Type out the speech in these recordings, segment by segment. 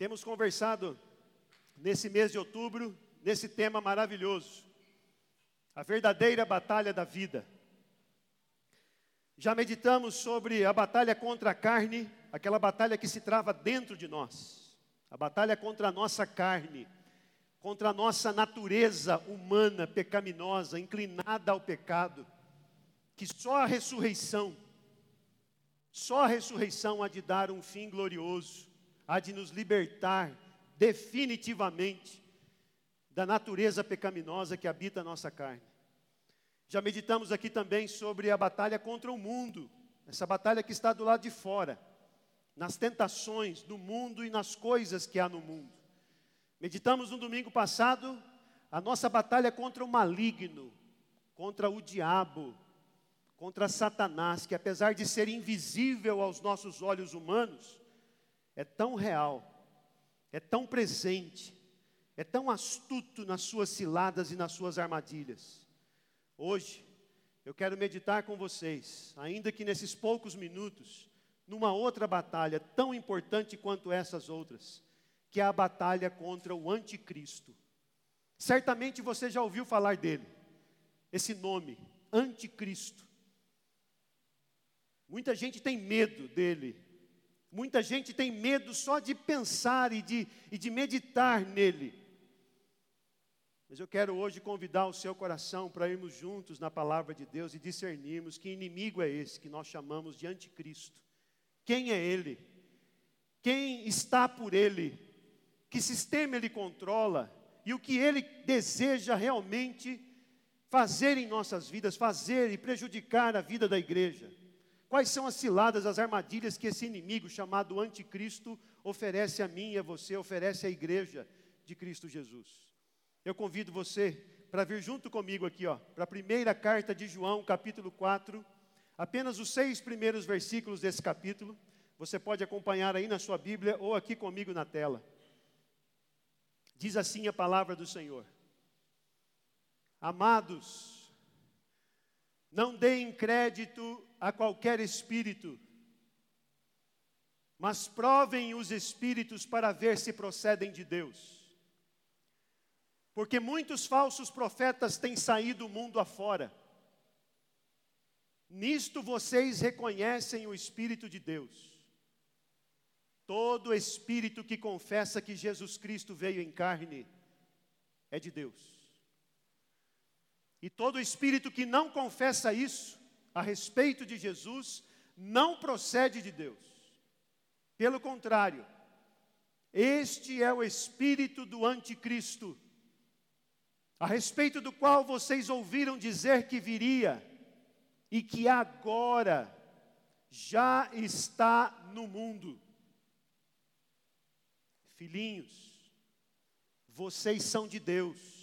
Temos conversado nesse mês de outubro, nesse tema maravilhoso, a verdadeira batalha da vida. Já meditamos sobre a batalha contra a carne, aquela batalha que se trava dentro de nós, a batalha contra a nossa carne, contra a nossa natureza humana pecaminosa, inclinada ao pecado, que só a ressurreição, só a ressurreição há de dar um fim glorioso há de nos libertar definitivamente da natureza pecaminosa que habita a nossa carne. Já meditamos aqui também sobre a batalha contra o mundo, essa batalha que está do lado de fora, nas tentações do mundo e nas coisas que há no mundo. Meditamos no domingo passado a nossa batalha contra o maligno, contra o diabo, contra Satanás, que apesar de ser invisível aos nossos olhos humanos, é tão real, é tão presente, é tão astuto nas suas ciladas e nas suas armadilhas. Hoje, eu quero meditar com vocês, ainda que nesses poucos minutos, numa outra batalha tão importante quanto essas outras, que é a batalha contra o anticristo. Certamente você já ouviu falar dele, esse nome, anticristo. Muita gente tem medo dele, Muita gente tem medo só de pensar e de, e de meditar nele. Mas eu quero hoje convidar o seu coração para irmos juntos na palavra de Deus e discernirmos que inimigo é esse que nós chamamos de anticristo. Quem é ele? Quem está por ele? Que sistema ele controla? E o que ele deseja realmente fazer em nossas vidas, fazer e prejudicar a vida da igreja? Quais são as ciladas, as armadilhas que esse inimigo chamado anticristo oferece a mim e a você, oferece à igreja de Cristo Jesus? Eu convido você para vir junto comigo aqui, ó, para a primeira carta de João, capítulo 4, apenas os seis primeiros versículos desse capítulo. Você pode acompanhar aí na sua Bíblia ou aqui comigo na tela. Diz assim a palavra do Senhor: Amados, não deem crédito a qualquer espírito, mas provem os espíritos para ver se procedem de Deus. Porque muitos falsos profetas têm saído o mundo afora. Nisto vocês reconhecem o Espírito de Deus. Todo espírito que confessa que Jesus Cristo veio em carne é de Deus. E todo espírito que não confessa isso a respeito de Jesus não procede de Deus. Pelo contrário, este é o espírito do anticristo, a respeito do qual vocês ouviram dizer que viria e que agora já está no mundo. Filhinhos, vocês são de Deus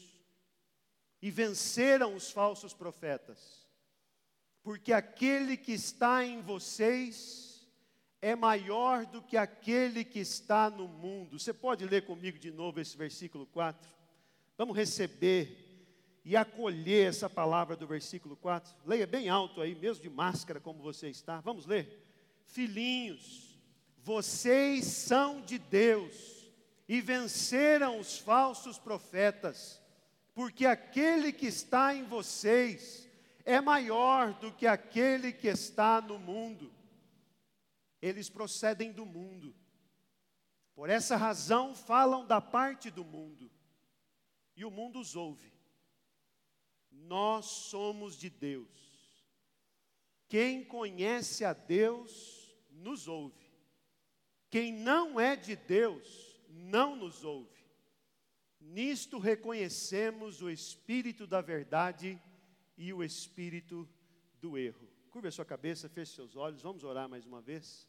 e venceram os falsos profetas porque aquele que está em vocês é maior do que aquele que está no mundo. Você pode ler comigo de novo esse versículo 4? Vamos receber e acolher essa palavra do versículo 4. Leia bem alto aí, mesmo de máscara como você está. Vamos ler? Filhinhos, vocês são de Deus e venceram os falsos profetas, porque aquele que está em vocês é maior do que aquele que está no mundo. Eles procedem do mundo. Por essa razão falam da parte do mundo. E o mundo os ouve. Nós somos de Deus. Quem conhece a Deus nos ouve. Quem não é de Deus não nos ouve. Nisto reconhecemos o Espírito da verdade e o espírito do erro. Curva a sua cabeça, feche seus olhos, vamos orar mais uma vez.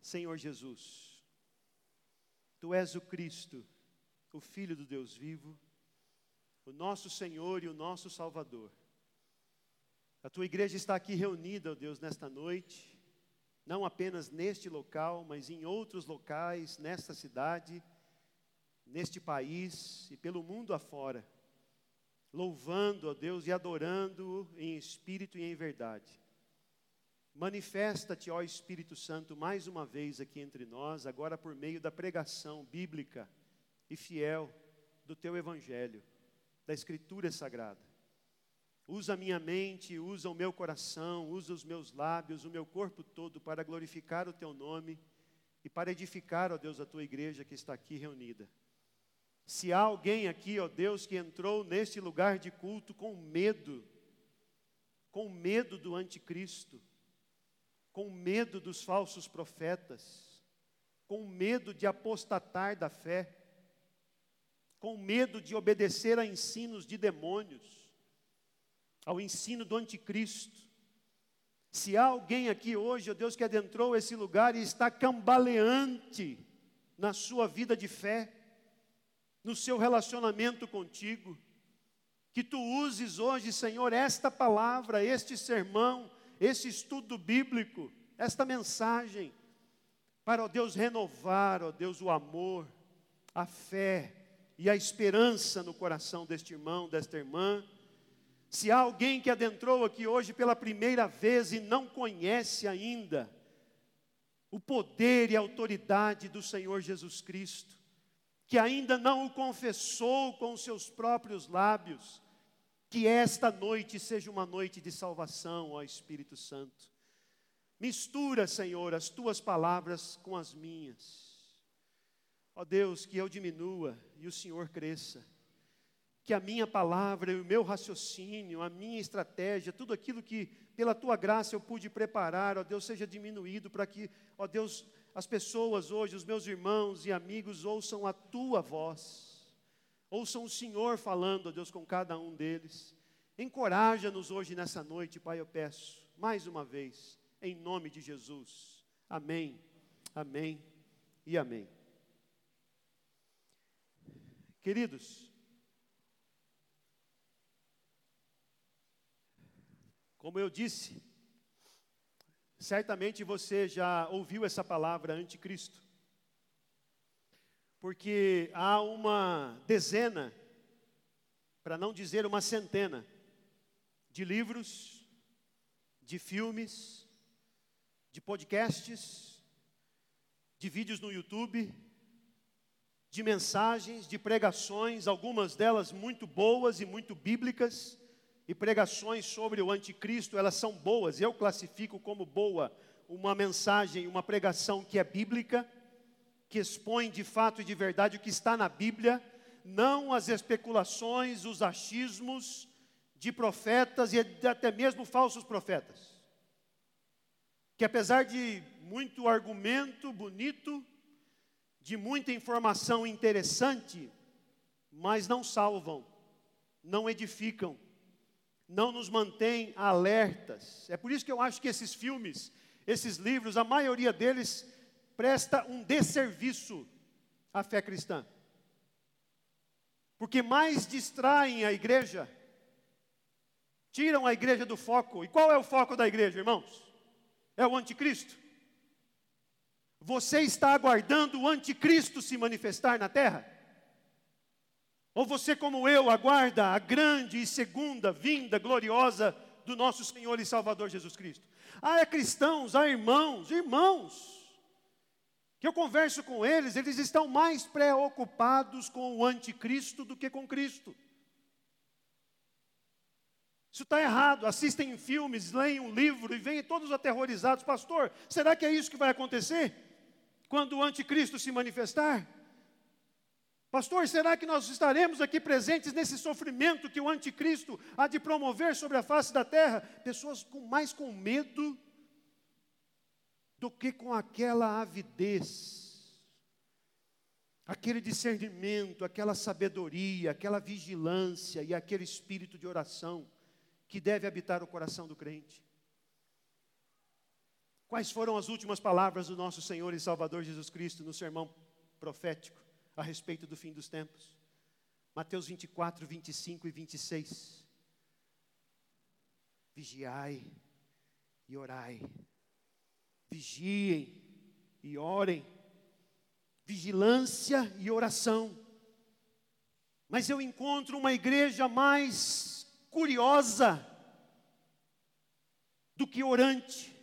Senhor Jesus, Tu és o Cristo, o Filho do Deus vivo, o nosso Senhor e o nosso Salvador. A Tua igreja está aqui reunida, ó Deus, nesta noite, não apenas neste local, mas em outros locais, nesta cidade, neste país e pelo mundo afora louvando a Deus e adorando-o em espírito e em verdade. Manifesta-te, ó Espírito Santo, mais uma vez aqui entre nós, agora por meio da pregação bíblica e fiel do teu Evangelho, da Escritura Sagrada. Usa a minha mente, usa o meu coração, usa os meus lábios, o meu corpo todo para glorificar o teu nome e para edificar, ó Deus, a tua igreja que está aqui reunida. Se há alguém aqui, ó Deus, que entrou neste lugar de culto com medo, com medo do anticristo, com medo dos falsos profetas, com medo de apostatar da fé, com medo de obedecer a ensinos de demônios, ao ensino do anticristo. Se há alguém aqui hoje, ó Deus, que adentrou esse lugar e está cambaleante na sua vida de fé, no seu relacionamento contigo, que tu uses hoje, Senhor, esta palavra, este sermão, esse estudo bíblico, esta mensagem, para, ó Deus, renovar, ó Deus, o amor, a fé e a esperança no coração deste irmão, desta irmã. Se há alguém que adentrou aqui hoje pela primeira vez e não conhece ainda o poder e a autoridade do Senhor Jesus Cristo, que ainda não o confessou com seus próprios lábios, que esta noite seja uma noite de salvação, ó Espírito Santo. Mistura, Senhor, as tuas palavras com as minhas. Ó Deus, que eu diminua e o Senhor cresça que a minha palavra o meu raciocínio, a minha estratégia, tudo aquilo que pela tua graça eu pude preparar, ó Deus, seja diminuído para que, ó Deus, as pessoas hoje, os meus irmãos e amigos, ouçam a tua voz, ouçam o Senhor falando, ó Deus, com cada um deles. Encoraja-nos hoje nessa noite, Pai, eu peço, mais uma vez, em nome de Jesus. Amém, amém e amém. Queridos, Como eu disse, certamente você já ouviu essa palavra anticristo. Porque há uma dezena, para não dizer uma centena, de livros, de filmes, de podcasts, de vídeos no YouTube, de mensagens, de pregações, algumas delas muito boas e muito bíblicas, e pregações sobre o anticristo, elas são boas. Eu classifico como boa uma mensagem, uma pregação que é bíblica, que expõe de fato e de verdade o que está na Bíblia, não as especulações, os achismos de profetas e até mesmo falsos profetas. Que apesar de muito argumento bonito, de muita informação interessante, mas não salvam, não edificam, não nos mantém alertas. É por isso que eu acho que esses filmes, esses livros, a maioria deles presta um desserviço à fé cristã. Porque mais distraem a igreja, tiram a igreja do foco. E qual é o foco da igreja, irmãos? É o anticristo. Você está aguardando o anticristo se manifestar na terra? Ou você, como eu, aguarda a grande e segunda vinda gloriosa do nosso Senhor e Salvador Jesus Cristo? Ah, é cristãos, há irmãos, irmãos, que eu converso com eles, eles estão mais preocupados com o anticristo do que com Cristo. Isso está errado. Assistem filmes, leem um livro e vêm todos aterrorizados. Pastor, será que é isso que vai acontecer? Quando o anticristo se manifestar? Pastor, será que nós estaremos aqui presentes nesse sofrimento que o anticristo há de promover sobre a face da terra? Pessoas com mais com medo do que com aquela avidez, aquele discernimento, aquela sabedoria, aquela vigilância e aquele espírito de oração que deve habitar o coração do crente. Quais foram as últimas palavras do nosso Senhor e Salvador Jesus Cristo no sermão profético? A respeito do fim dos tempos. Mateus 24, 25 e 26. Vigiai e orai. Vigiem e orem. Vigilância e oração. Mas eu encontro uma igreja mais curiosa do que orante.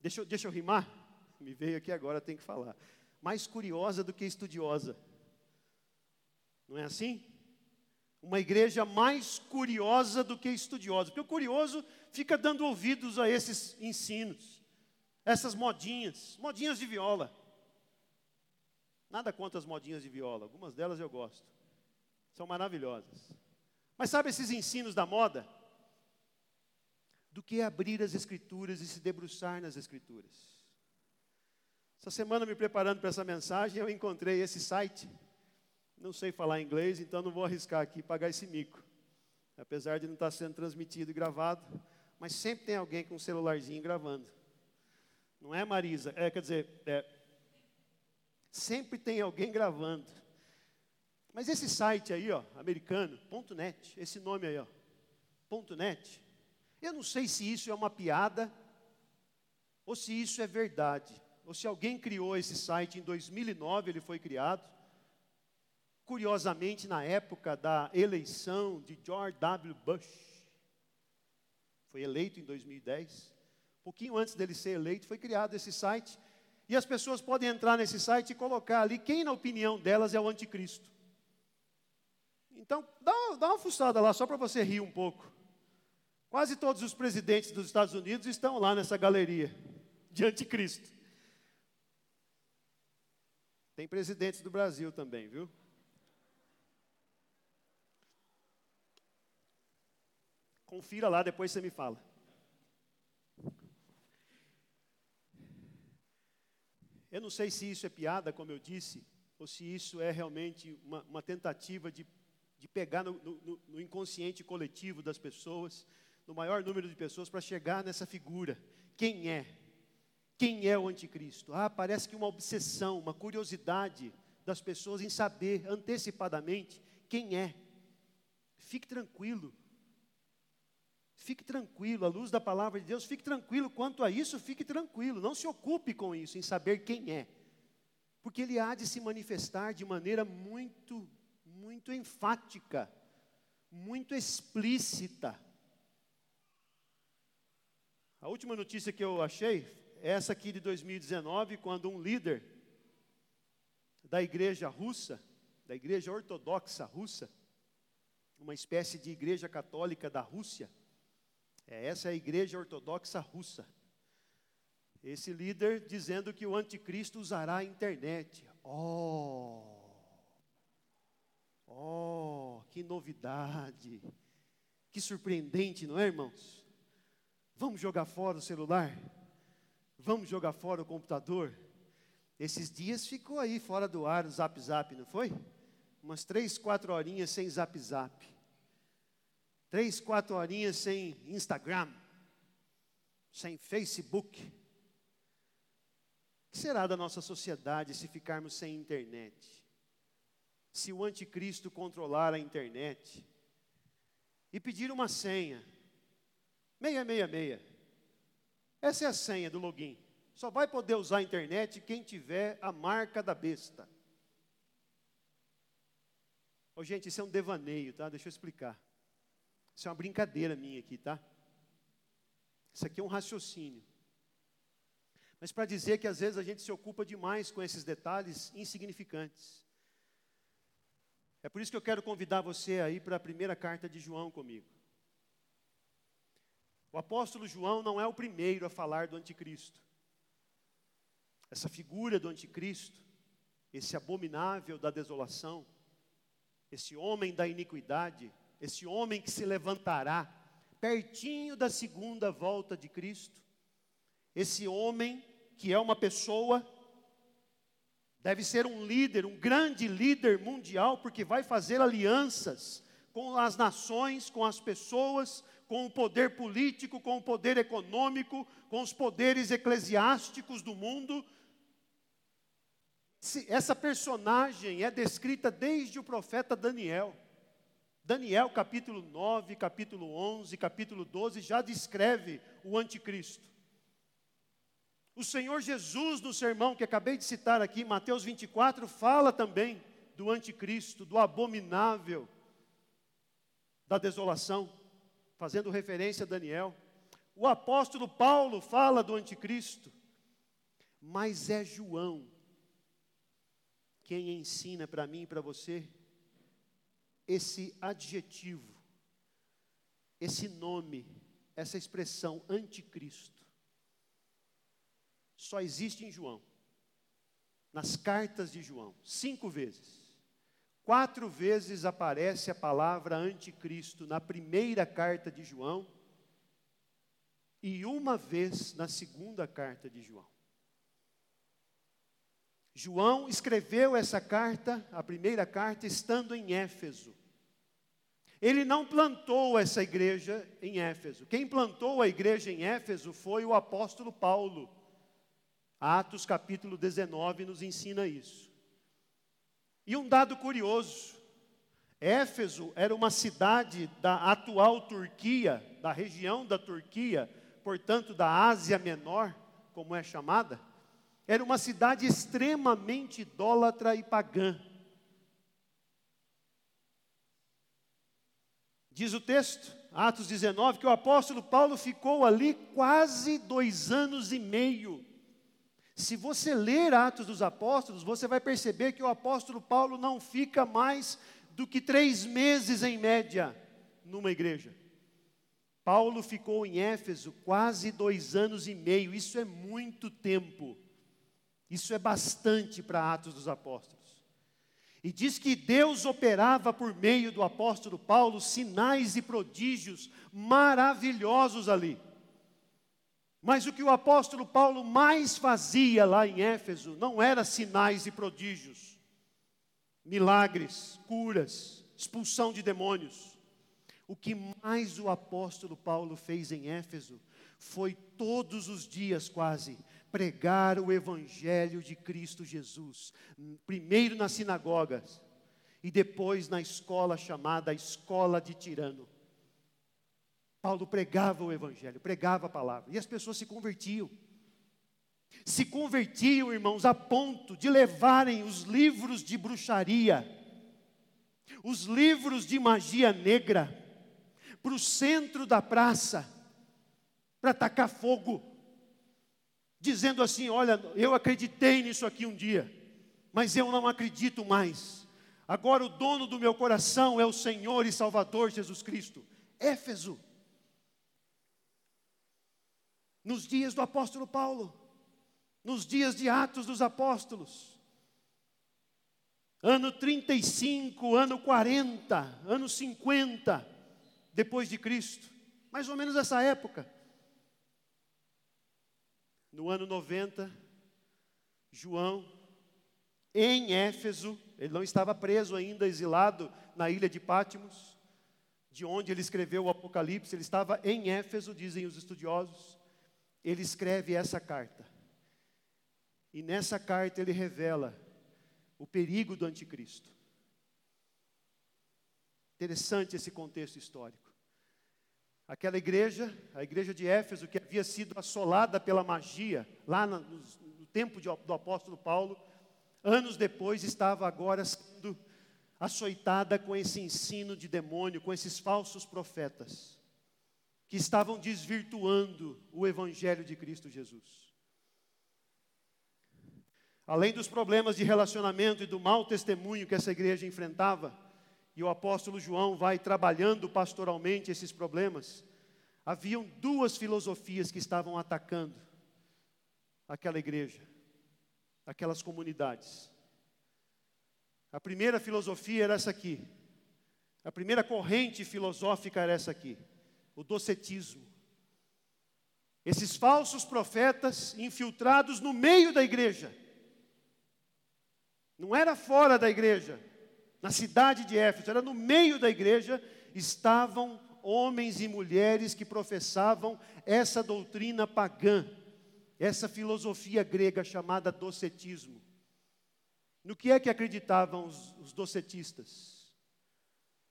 Deixa, eu, deixa eu rimar? Me veio aqui agora, tem que falar. Mais curiosa do que estudiosa. Não é assim? Uma igreja mais curiosa do que estudiosa. Porque o curioso fica dando ouvidos a esses ensinos, essas modinhas, modinhas de viola. Nada contra as modinhas de viola, algumas delas eu gosto. São maravilhosas. Mas sabe esses ensinos da moda? Do que abrir as escrituras e se debruçar nas escrituras. Essa semana, me preparando para essa mensagem, eu encontrei esse site não sei falar inglês, então não vou arriscar aqui pagar esse mico. Apesar de não estar sendo transmitido e gravado, mas sempre tem alguém com um celularzinho gravando. Não é, Marisa? É, quer dizer, é, sempre tem alguém gravando. Mas esse site aí, ó, americano, .net, esse nome aí, ó, .net, eu não sei se isso é uma piada ou se isso é verdade, ou se alguém criou esse site em 2009, ele foi criado, curiosamente, na época da eleição de George W. Bush, foi eleito em 2010, um pouquinho antes dele ser eleito, foi criado esse site, e as pessoas podem entrar nesse site e colocar ali quem, na opinião delas, é o anticristo. Então, dá, dá uma fuçada lá, só para você rir um pouco. Quase todos os presidentes dos Estados Unidos estão lá nessa galeria de anticristo. Tem presidentes do Brasil também, viu? Confira lá, depois você me fala. Eu não sei se isso é piada, como eu disse, ou se isso é realmente uma, uma tentativa de, de pegar no, no, no inconsciente coletivo das pessoas, no maior número de pessoas, para chegar nessa figura. Quem é? Quem é o anticristo? Ah, parece que uma obsessão, uma curiosidade das pessoas em saber antecipadamente quem é. Fique tranquilo, Fique tranquilo, à luz da palavra de Deus, fique tranquilo quanto a isso, fique tranquilo, não se ocupe com isso, em saber quem é, porque ele há de se manifestar de maneira muito, muito enfática, muito explícita. A última notícia que eu achei essa aqui de 2019, quando um líder da igreja russa, da igreja ortodoxa russa, uma espécie de igreja católica da Rússia, é, essa é a igreja ortodoxa russa. Esse líder dizendo que o anticristo usará a internet. Oh! Oh, que novidade! Que surpreendente, não é, irmãos? Vamos jogar fora o celular? Vamos jogar fora o computador? Esses dias ficou aí fora do ar o zap zap, não foi? Umas três, quatro horinhas sem zap zap. Três, quatro horinhas sem Instagram, sem Facebook. O que será da nossa sociedade se ficarmos sem internet? Se o anticristo controlar a internet e pedir uma senha, 666. Essa é a senha do login. Só vai poder usar a internet quem tiver a marca da besta. Ô, gente, isso é um devaneio, tá? Deixa eu explicar. Isso é uma brincadeira minha aqui, tá? Isso aqui é um raciocínio. Mas para dizer que às vezes a gente se ocupa demais com esses detalhes insignificantes. É por isso que eu quero convidar você aí para a primeira carta de João comigo. O apóstolo João não é o primeiro a falar do anticristo. Essa figura do anticristo, esse abominável da desolação, esse homem da iniquidade, esse homem que se levantará pertinho da segunda volta de Cristo, esse homem que é uma pessoa, deve ser um líder, um grande líder mundial, porque vai fazer alianças com as nações, com as pessoas, com o poder político, com o poder econômico, com os poderes eclesiásticos do mundo. Essa personagem é descrita desde o profeta Daniel. Daniel capítulo 9, capítulo 11, capítulo 12 já descreve o anticristo. O Senhor Jesus, no sermão que acabei de citar aqui, Mateus 24, fala também do anticristo, do abominável, da desolação, fazendo referência a Daniel. O apóstolo Paulo fala do anticristo, mas é João quem ensina para mim e para você esse adjetivo, esse nome, essa expressão anticristo. Só existe em João, nas cartas de João, cinco vezes. Quatro vezes aparece a palavra anticristo na primeira carta de João e uma vez na segunda carta de João. João escreveu essa carta, a primeira carta, estando em Éfeso. Ele não plantou essa igreja em Éfeso. Quem plantou a igreja em Éfeso foi o apóstolo Paulo. Atos capítulo 19 nos ensina isso. E um dado curioso: Éfeso era uma cidade da atual Turquia, da região da Turquia, portanto da Ásia Menor, como é chamada. Era uma cidade extremamente idólatra e pagã. Diz o texto, Atos 19, que o apóstolo Paulo ficou ali quase dois anos e meio. Se você ler Atos dos Apóstolos, você vai perceber que o apóstolo Paulo não fica mais do que três meses em média numa igreja. Paulo ficou em Éfeso quase dois anos e meio, isso é muito tempo, isso é bastante para Atos dos Apóstolos. E diz que Deus operava por meio do apóstolo Paulo sinais e prodígios maravilhosos ali. Mas o que o apóstolo Paulo mais fazia lá em Éfeso não era sinais e prodígios, milagres, curas, expulsão de demônios. O que mais o apóstolo Paulo fez em Éfeso foi todos os dias quase pregar o evangelho de Cristo Jesus, primeiro nas sinagogas e depois na escola chamada Escola de Tirano. Paulo pregava o evangelho, pregava a palavra, e as pessoas se convertiam. Se convertiam, irmãos, a ponto de levarem os livros de bruxaria, os livros de magia negra, para o centro da praça, para tacar fogo dizendo assim: Olha, eu acreditei nisso aqui um dia, mas eu não acredito mais. Agora o dono do meu coração é o Senhor e Salvador Jesus Cristo. Éfeso. Nos dias do apóstolo Paulo, nos dias de Atos dos Apóstolos, ano 35, ano 40, ano 50 depois de Cristo, mais ou menos essa época. No ano 90, João, em Éfeso, ele não estava preso ainda, exilado na ilha de Pátimos, de onde ele escreveu o Apocalipse, ele estava em Éfeso, dizem os estudiosos. Ele escreve essa carta. E nessa carta ele revela o perigo do anticristo. Interessante esse contexto histórico. Aquela igreja, a igreja de Éfeso, que havia sido assolada pela magia, lá no, no tempo de, do apóstolo Paulo, anos depois estava agora sendo açoitada com esse ensino de demônio, com esses falsos profetas, que estavam desvirtuando o evangelho de Cristo Jesus. Além dos problemas de relacionamento e do mau testemunho que essa igreja enfrentava, e o apóstolo João vai trabalhando pastoralmente esses problemas, haviam duas filosofias que estavam atacando aquela igreja, aquelas comunidades. A primeira filosofia era essa aqui. A primeira corrente filosófica era essa aqui, o docetismo. Esses falsos profetas infiltrados no meio da igreja. Não era fora da igreja, na cidade de Éfeso, era no meio da igreja, estavam homens e mulheres que professavam essa doutrina pagã, essa filosofia grega chamada docetismo. No que é que acreditavam os, os docetistas?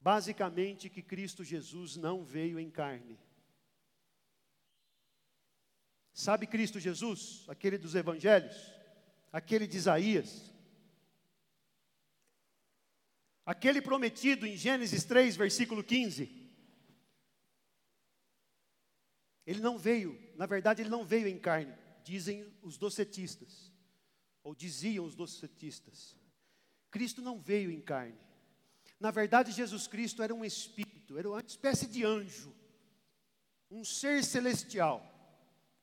Basicamente que Cristo Jesus não veio em carne. Sabe Cristo Jesus, aquele dos evangelhos, aquele de Isaías, aquele prometido em Gênesis 3, versículo 15. Ele não veio, na verdade, ele não veio em carne, dizem os docetistas, ou diziam os docetistas. Cristo não veio em carne. Na verdade, Jesus Cristo era um espírito, era uma espécie de anjo, um ser celestial,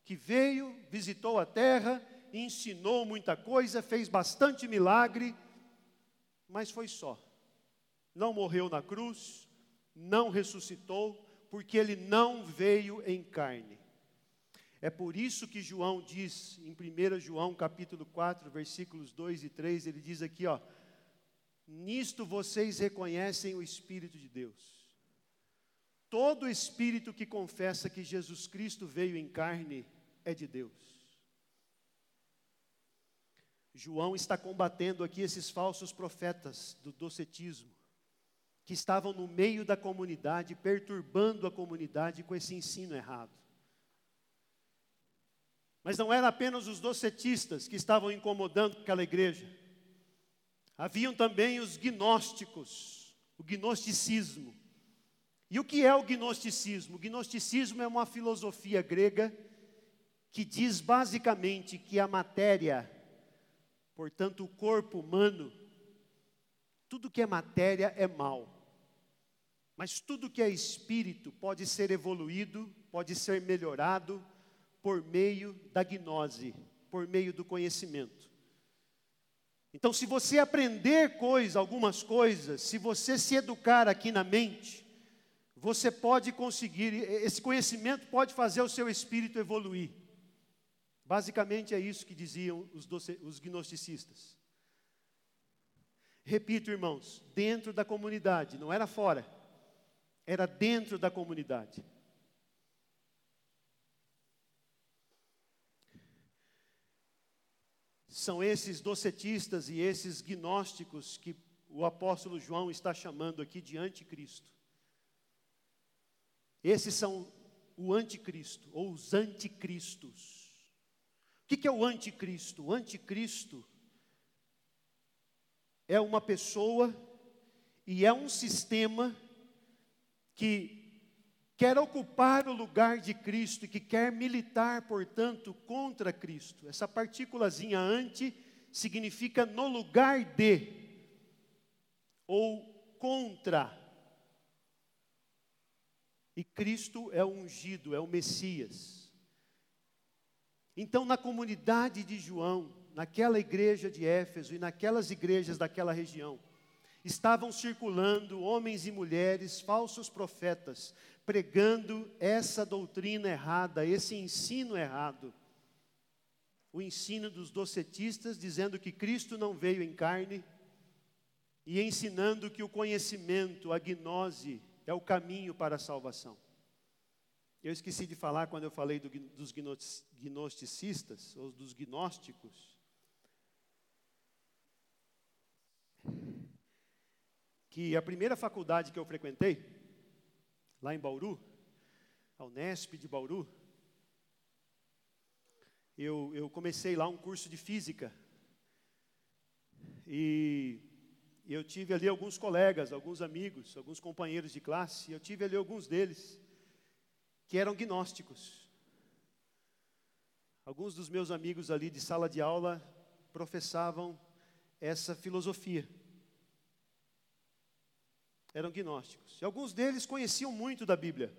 que veio, visitou a terra, ensinou muita coisa, fez bastante milagre, mas foi só. Não morreu na cruz, não ressuscitou, porque ele não veio em carne. É por isso que João diz, em 1 João capítulo 4, versículos 2 e 3, ele diz aqui, ó, Nisto vocês reconhecem o Espírito de Deus. Todo espírito que confessa que Jesus Cristo veio em carne é de Deus. João está combatendo aqui esses falsos profetas do docetismo, que estavam no meio da comunidade, perturbando a comunidade com esse ensino errado. Mas não eram apenas os docetistas que estavam incomodando aquela igreja. Haviam também os gnósticos, o gnosticismo. E o que é o gnosticismo? O gnosticismo é uma filosofia grega que diz basicamente que a matéria, portanto o corpo humano, tudo que é matéria é mal. Mas tudo que é espírito pode ser evoluído, pode ser melhorado por meio da gnose, por meio do conhecimento. Então, se você aprender coisas, algumas coisas, se você se educar aqui na mente, você pode conseguir, esse conhecimento pode fazer o seu espírito evoluir. Basicamente é isso que diziam os, doce, os gnosticistas. Repito, irmãos, dentro da comunidade, não era fora, era dentro da comunidade. São esses docetistas e esses gnósticos que o apóstolo João está chamando aqui de anticristo. Esses são o anticristo, ou os anticristos. O que é o anticristo? O anticristo é uma pessoa e é um sistema que quer ocupar o lugar de Cristo e que quer militar, portanto, contra Cristo. Essa partículazinha anti significa no lugar de ou contra. E Cristo é o ungido, é o Messias. Então, na comunidade de João, naquela igreja de Éfeso e naquelas igrejas daquela região, estavam circulando homens e mulheres, falsos profetas, pregando essa doutrina errada, esse ensino errado. O ensino dos docetistas, dizendo que Cristo não veio em carne, e ensinando que o conhecimento, a gnose, é o caminho para a salvação. Eu esqueci de falar quando eu falei do, dos gnosticistas, ou dos gnósticos, que a primeira faculdade que eu frequentei, lá em Bauru, a Unesp de Bauru, eu, eu comecei lá um curso de física. E eu tive ali alguns colegas, alguns amigos, alguns companheiros de classe, eu tive ali alguns deles que eram gnósticos. Alguns dos meus amigos ali de sala de aula professavam essa filosofia eram gnósticos. E alguns deles conheciam muito da Bíblia.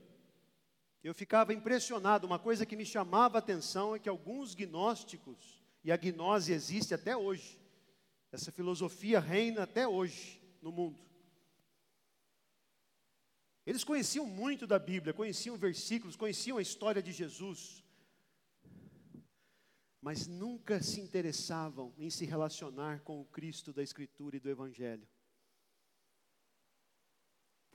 Eu ficava impressionado, uma coisa que me chamava a atenção é que alguns gnósticos, e a gnose existe até hoje, essa filosofia reina até hoje no mundo. Eles conheciam muito da Bíblia, conheciam versículos, conheciam a história de Jesus, mas nunca se interessavam em se relacionar com o Cristo da Escritura e do Evangelho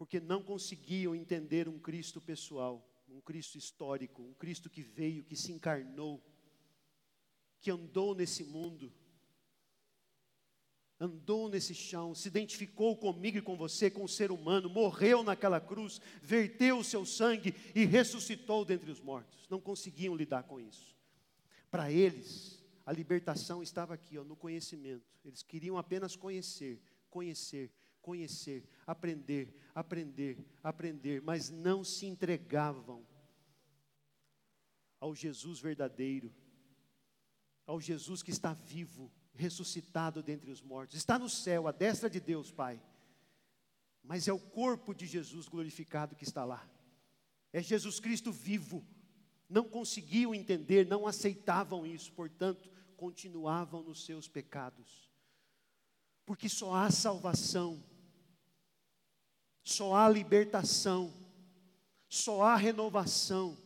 porque não conseguiam entender um Cristo pessoal, um Cristo histórico, um Cristo que veio, que se encarnou, que andou nesse mundo, andou nesse chão, se identificou comigo e com você, com o ser humano, morreu naquela cruz, verteu o seu sangue e ressuscitou dentre os mortos. Não conseguiam lidar com isso. Para eles, a libertação estava aqui, ó, no conhecimento. Eles queriam apenas conhecer, conhecer, conhecer, aprender, aprender, aprender, mas não se entregavam ao Jesus verdadeiro, ao Jesus que está vivo, ressuscitado dentre os mortos, está no céu, à destra de Deus, Pai. Mas é o corpo de Jesus glorificado que está lá. É Jesus Cristo vivo. Não conseguiam entender, não aceitavam isso, portanto, continuavam nos seus pecados. Porque só há salvação, só há libertação, só há renovação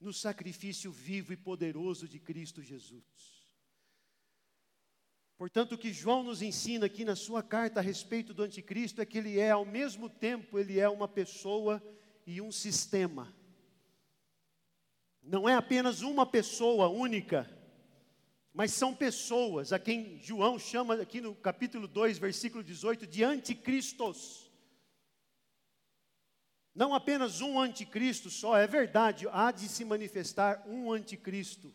no sacrifício vivo e poderoso de Cristo Jesus. Portanto, o que João nos ensina aqui na sua carta a respeito do anticristo é que ele é, ao mesmo tempo, ele é uma pessoa e um sistema. Não é apenas uma pessoa única, mas são pessoas a quem João chama aqui no capítulo 2, versículo 18, de anticristos. Não apenas um anticristo só, é verdade, há de se manifestar um anticristo.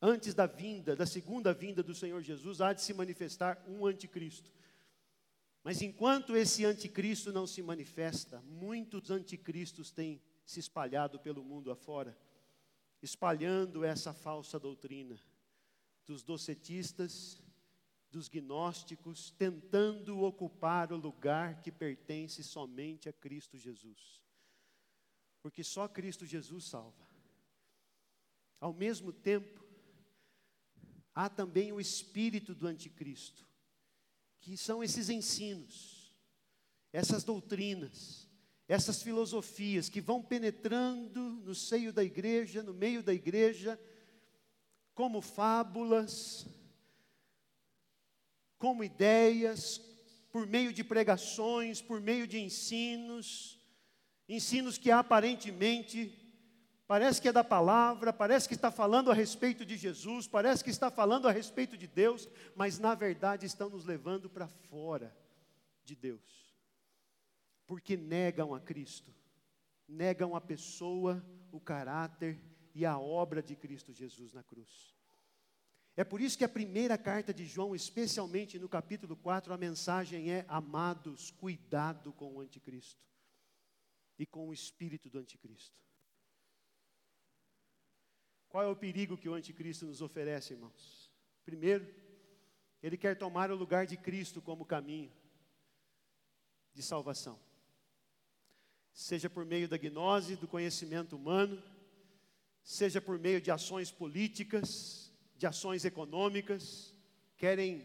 Antes da vinda, da segunda vinda do Senhor Jesus, há de se manifestar um anticristo. Mas enquanto esse anticristo não se manifesta, muitos anticristos têm se espalhado pelo mundo afora, espalhando essa falsa doutrina dos docetistas, dos gnósticos, tentando ocupar o lugar que pertence somente a Cristo Jesus. Porque só Cristo Jesus salva. Ao mesmo tempo, há também o espírito do anticristo, que são esses ensinos, essas doutrinas, essas filosofias que vão penetrando no seio da igreja, no meio da igreja, como fábulas, como ideias, por meio de pregações, por meio de ensinos, ensinos que aparentemente parece que é da palavra, parece que está falando a respeito de Jesus, parece que está falando a respeito de Deus, mas na verdade estão nos levando para fora de Deus, porque negam a Cristo, negam a pessoa, o caráter e a obra de Cristo Jesus na cruz. É por isso que a primeira carta de João, especialmente no capítulo 4, a mensagem é: amados, cuidado com o anticristo e com o espírito do anticristo. Qual é o perigo que o anticristo nos oferece, irmãos? Primeiro, ele quer tomar o lugar de Cristo como caminho de salvação. Seja por meio da gnose, do conhecimento humano, seja por meio de ações políticas, de ações econômicas, querem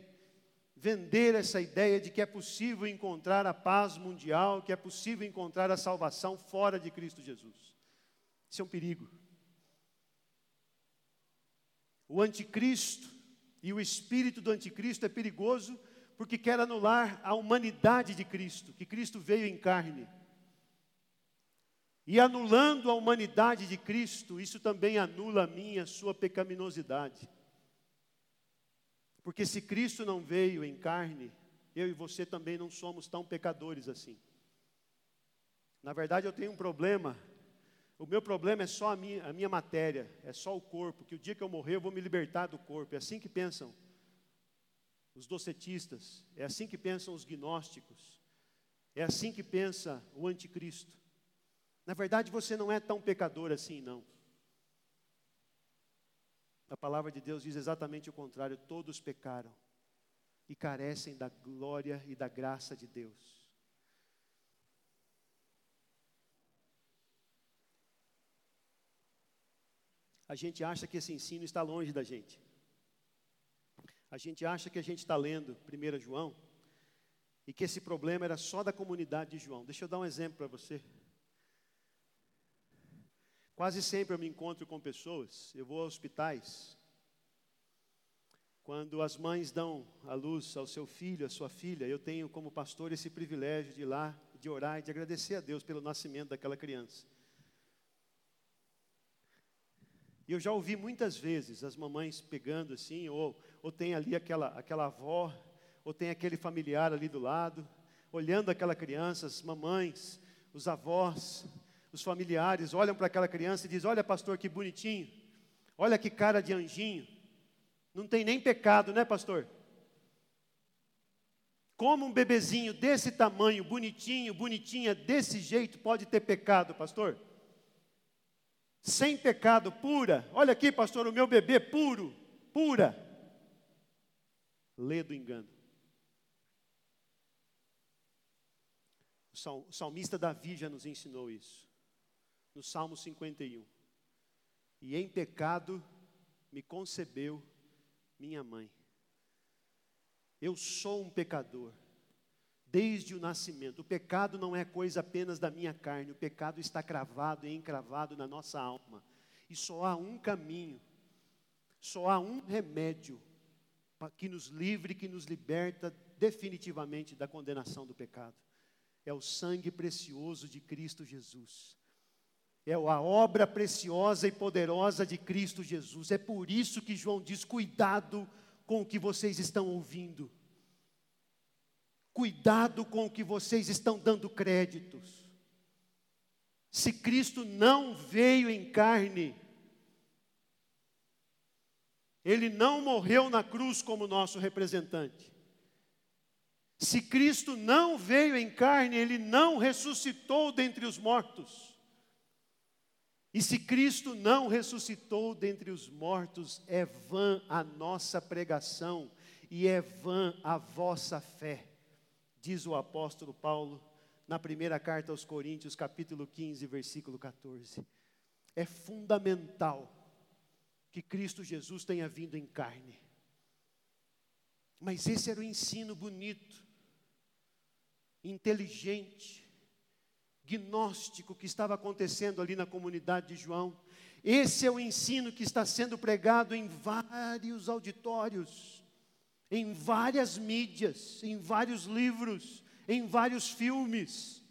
vender essa ideia de que é possível encontrar a paz mundial, que é possível encontrar a salvação fora de Cristo Jesus. Isso é um perigo. O anticristo e o espírito do anticristo é perigoso porque quer anular a humanidade de Cristo, que Cristo veio em carne. E anulando a humanidade de Cristo, isso também anula a minha, a sua pecaminosidade. Porque se Cristo não veio em carne, eu e você também não somos tão pecadores assim. Na verdade, eu tenho um problema. O meu problema é só a minha, a minha matéria, é só o corpo. Que o dia que eu morrer, eu vou me libertar do corpo. É assim que pensam os docetistas, é assim que pensam os gnósticos, é assim que pensa o anticristo. Na verdade, você não é tão pecador assim, não. A palavra de Deus diz exatamente o contrário: todos pecaram e carecem da glória e da graça de Deus. A gente acha que esse ensino está longe da gente. A gente acha que a gente está lendo 1 João e que esse problema era só da comunidade de João. Deixa eu dar um exemplo para você. Quase sempre eu me encontro com pessoas, eu vou a hospitais. Quando as mães dão a luz ao seu filho, à sua filha, eu tenho como pastor esse privilégio de ir lá, de orar e de agradecer a Deus pelo nascimento daquela criança. E eu já ouvi muitas vezes as mamães pegando assim, ou, ou tem ali aquela, aquela avó, ou tem aquele familiar ali do lado, olhando aquela criança, as mamães, os avós, os familiares olham para aquela criança e dizem: Olha, pastor, que bonitinho. Olha que cara de anjinho. Não tem nem pecado, né, pastor? Como um bebezinho desse tamanho, bonitinho, bonitinha, desse jeito, pode ter pecado, pastor? sem pecado, pura. Olha aqui, pastor, o meu bebê puro, pura. Lê do engano. O salmista Davi já nos ensinou isso. No Salmo 51. E em pecado me concebeu minha mãe. Eu sou um pecador desde o nascimento. O pecado não é coisa apenas da minha carne, o pecado está cravado e encravado na nossa alma. E só há um caminho, só há um remédio que nos livre, que nos liberta definitivamente da condenação do pecado. É o sangue precioso de Cristo Jesus. É a obra preciosa e poderosa de Cristo Jesus. É por isso que João diz: cuidado com o que vocês estão ouvindo Cuidado com o que vocês estão dando créditos. Se Cristo não veio em carne, Ele não morreu na cruz como nosso representante. Se Cristo não veio em carne, Ele não ressuscitou dentre os mortos. E se Cristo não ressuscitou dentre os mortos, é vã a nossa pregação e é vã a vossa fé diz o apóstolo Paulo na primeira carta aos Coríntios, capítulo 15, versículo 14. É fundamental que Cristo Jesus tenha vindo em carne. Mas esse era o ensino bonito, inteligente, gnóstico que estava acontecendo ali na comunidade de João. Esse é o ensino que está sendo pregado em vários auditórios em várias mídias, em vários livros, em vários filmes,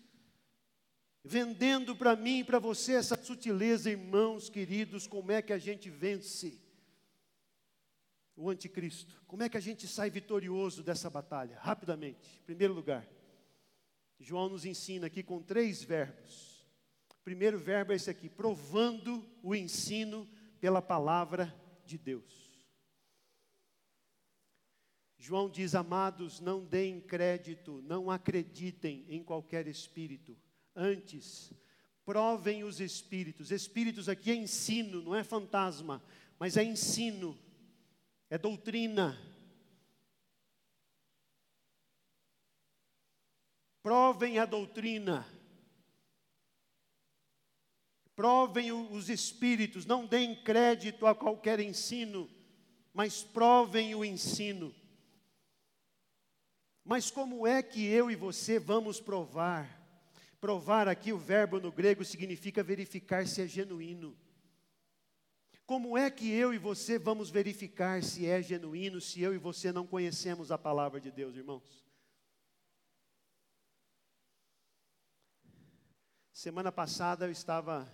vendendo para mim e para você essa sutileza, irmãos queridos, como é que a gente vence o anticristo? Como é que a gente sai vitorioso dessa batalha? Rapidamente, em primeiro lugar, João nos ensina aqui com três verbos. O primeiro verbo é esse aqui, provando o ensino pela palavra de Deus. João diz: Amados, não deem crédito, não acreditem em qualquer espírito. Antes, provem os espíritos. Espíritos aqui é ensino, não é fantasma, mas é ensino, é doutrina. Provem a doutrina. Provem os espíritos, não deem crédito a qualquer ensino, mas provem o ensino. Mas como é que eu e você vamos provar? Provar aqui o verbo no grego significa verificar se é genuíno. Como é que eu e você vamos verificar se é genuíno, se eu e você não conhecemos a palavra de Deus, irmãos? Semana passada eu estava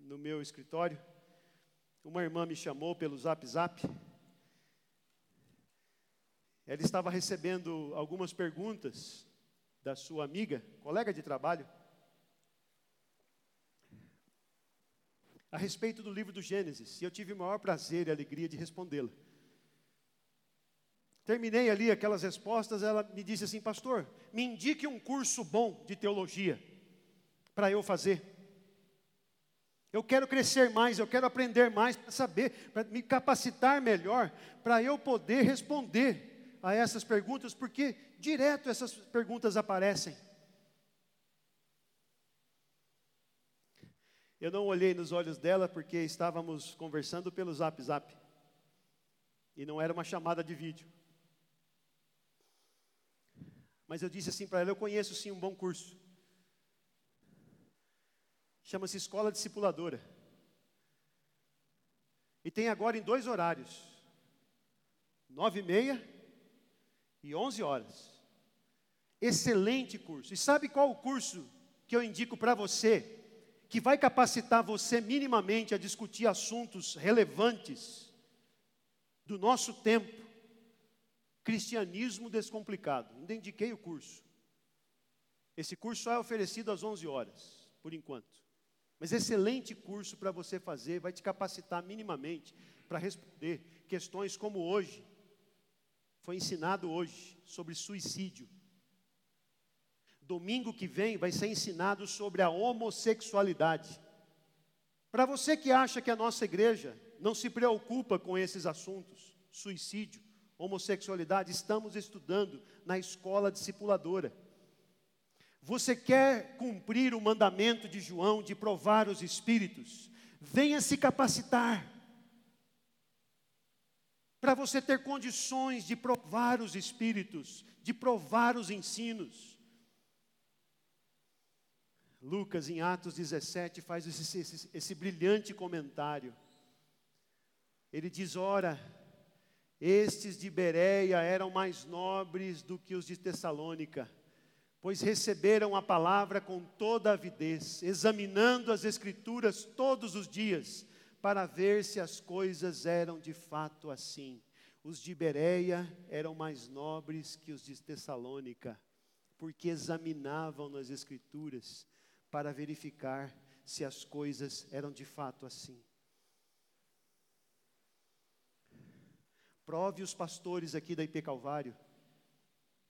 no meu escritório, uma irmã me chamou pelo zap zap ela estava recebendo algumas perguntas da sua amiga, colega de trabalho, a respeito do livro do Gênesis, e eu tive o maior prazer e alegria de respondê-la. Terminei ali aquelas respostas, ela me disse assim: Pastor, me indique um curso bom de teologia para eu fazer. Eu quero crescer mais, eu quero aprender mais para saber, para me capacitar melhor, para eu poder responder a essas perguntas, porque direto essas perguntas aparecem. Eu não olhei nos olhos dela porque estávamos conversando pelo Zap Zap. E não era uma chamada de vídeo. Mas eu disse assim para ela: Eu conheço sim um bom curso. Chama-se Escola Discipuladora. E tem agora em dois horários: nove e meia e 11 horas. Excelente curso. E sabe qual o curso que eu indico para você, que vai capacitar você minimamente a discutir assuntos relevantes do nosso tempo? Cristianismo Descomplicado. Ainda indiquei o curso. Esse curso só é oferecido às 11 horas, por enquanto. Mas excelente curso para você fazer, vai te capacitar minimamente para responder questões como hoje foi ensinado hoje sobre suicídio. Domingo que vem vai ser ensinado sobre a homossexualidade. Para você que acha que a nossa igreja não se preocupa com esses assuntos, suicídio, homossexualidade, estamos estudando na escola discipuladora. Você quer cumprir o mandamento de João de provar os espíritos? Venha se capacitar. Para você ter condições de provar os espíritos, de provar os ensinos. Lucas, em Atos 17, faz esse, esse, esse brilhante comentário. Ele diz: Ora, estes de Bereia eram mais nobres do que os de Tessalônica, pois receberam a palavra com toda avidez, examinando as Escrituras todos os dias, para ver se as coisas eram de fato assim. Os de Bereia eram mais nobres que os de Tessalônica, porque examinavam nas Escrituras para verificar se as coisas eram de fato assim. Prove os pastores aqui da IP Calvário,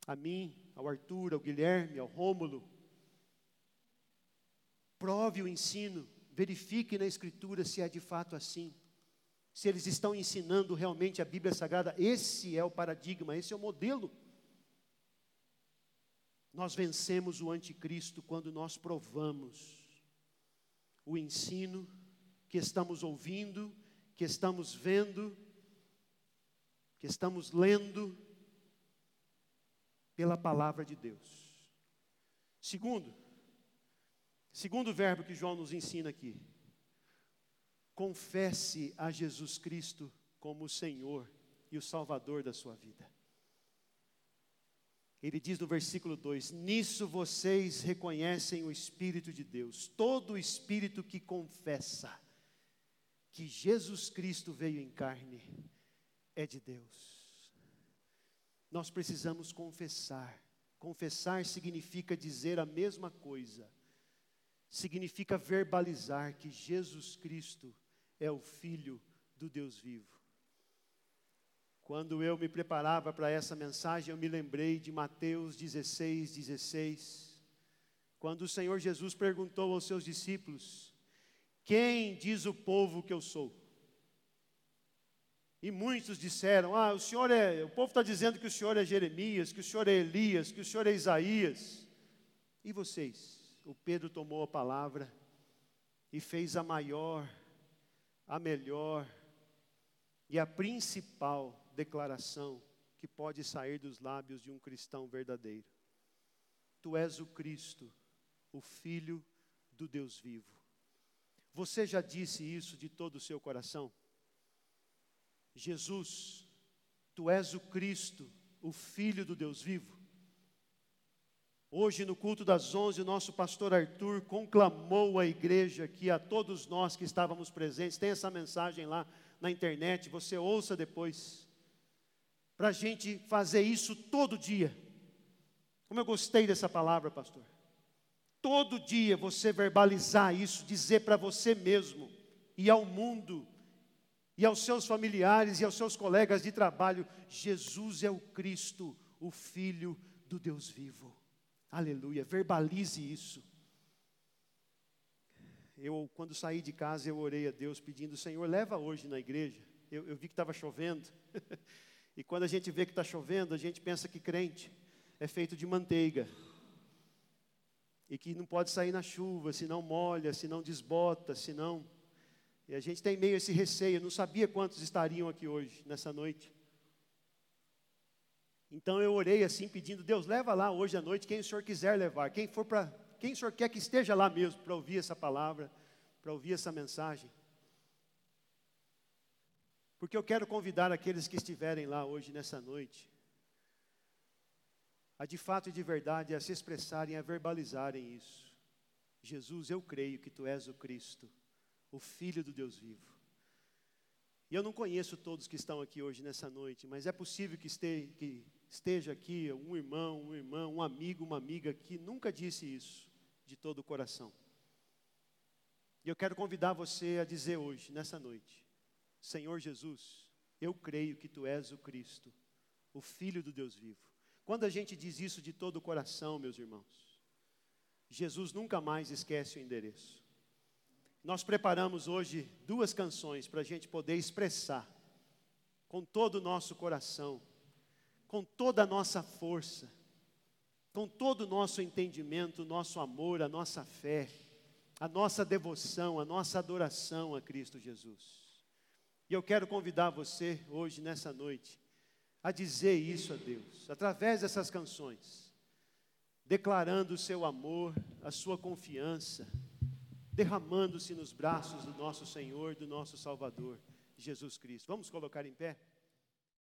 a mim, ao Arthur, ao Guilherme, ao Rômulo. Prove o ensino, verifique na Escritura se é de fato assim. Se eles estão ensinando realmente a Bíblia Sagrada, esse é o paradigma, esse é o modelo. Nós vencemos o anticristo quando nós provamos o ensino que estamos ouvindo, que estamos vendo que estamos lendo pela palavra de Deus. Segundo, segundo verbo que João nos ensina aqui, confesse a Jesus Cristo como o Senhor e o Salvador da sua vida. Ele diz no versículo 2: Nisso vocês reconhecem o Espírito de Deus, todo espírito que confessa que Jesus Cristo veio em carne é de Deus. Nós precisamos confessar. Confessar significa dizer a mesma coisa, significa verbalizar que Jesus Cristo é o Filho do Deus vivo. Quando eu me preparava para essa mensagem, eu me lembrei de Mateus 16, 16, quando o Senhor Jesus perguntou aos seus discípulos: Quem diz o povo que eu sou? E muitos disseram: Ah, o senhor é. O povo está dizendo que o senhor é Jeremias, que o senhor é Elias, que o senhor é Isaías. E vocês? O Pedro tomou a palavra e fez a maior, a melhor e a principal declaração que pode sair dos lábios de um cristão verdadeiro: Tu és o Cristo, o Filho do Deus vivo. Você já disse isso de todo o seu coração? Jesus, tu és o Cristo, o Filho do Deus vivo. Hoje, no culto das onze, o nosso pastor Arthur conclamou a igreja aqui, a todos nós que estávamos presentes. Tem essa mensagem lá na internet, você ouça depois. Para a gente fazer isso todo dia. Como eu gostei dessa palavra, pastor. Todo dia você verbalizar isso, dizer para você mesmo e ao mundo e aos seus familiares e aos seus colegas de trabalho: Jesus é o Cristo, o Filho do Deus vivo. Aleluia, verbalize isso. Eu, quando saí de casa, eu orei a Deus pedindo: Senhor, leva hoje na igreja. Eu, eu vi que estava chovendo. e quando a gente vê que está chovendo, a gente pensa que crente é feito de manteiga. E que não pode sair na chuva, se não molha, se não desbota, se não e a gente tem meio esse receio, não sabia quantos estariam aqui hoje, nessa noite. Então eu orei assim, pedindo, Deus, leva lá hoje à noite quem o Senhor quiser levar, quem for para, quem o Senhor quer que esteja lá mesmo para ouvir essa palavra, para ouvir essa mensagem. Porque eu quero convidar aqueles que estiverem lá hoje, nessa noite, a de fato e de verdade a se expressarem, a verbalizarem isso. Jesus, eu creio que tu és o Cristo o Filho do Deus vivo. E eu não conheço todos que estão aqui hoje nessa noite, mas é possível que esteja, que esteja aqui um irmão, um irmão, um amigo, uma amiga que nunca disse isso de todo o coração. E eu quero convidar você a dizer hoje, nessa noite: Senhor Jesus, eu creio que tu és o Cristo, o Filho do Deus vivo. Quando a gente diz isso de todo o coração, meus irmãos, Jesus nunca mais esquece o endereço. Nós preparamos hoje duas canções para a gente poder expressar com todo o nosso coração, com toda a nossa força, com todo o nosso entendimento, o nosso amor, a nossa fé, a nossa devoção, a nossa adoração a Cristo Jesus. E eu quero convidar você hoje, nessa noite, a dizer isso a Deus, através dessas canções, declarando o seu amor, a sua confiança, derramando-se nos braços do nosso Senhor, do nosso Salvador, Jesus Cristo. Vamos colocar em pé?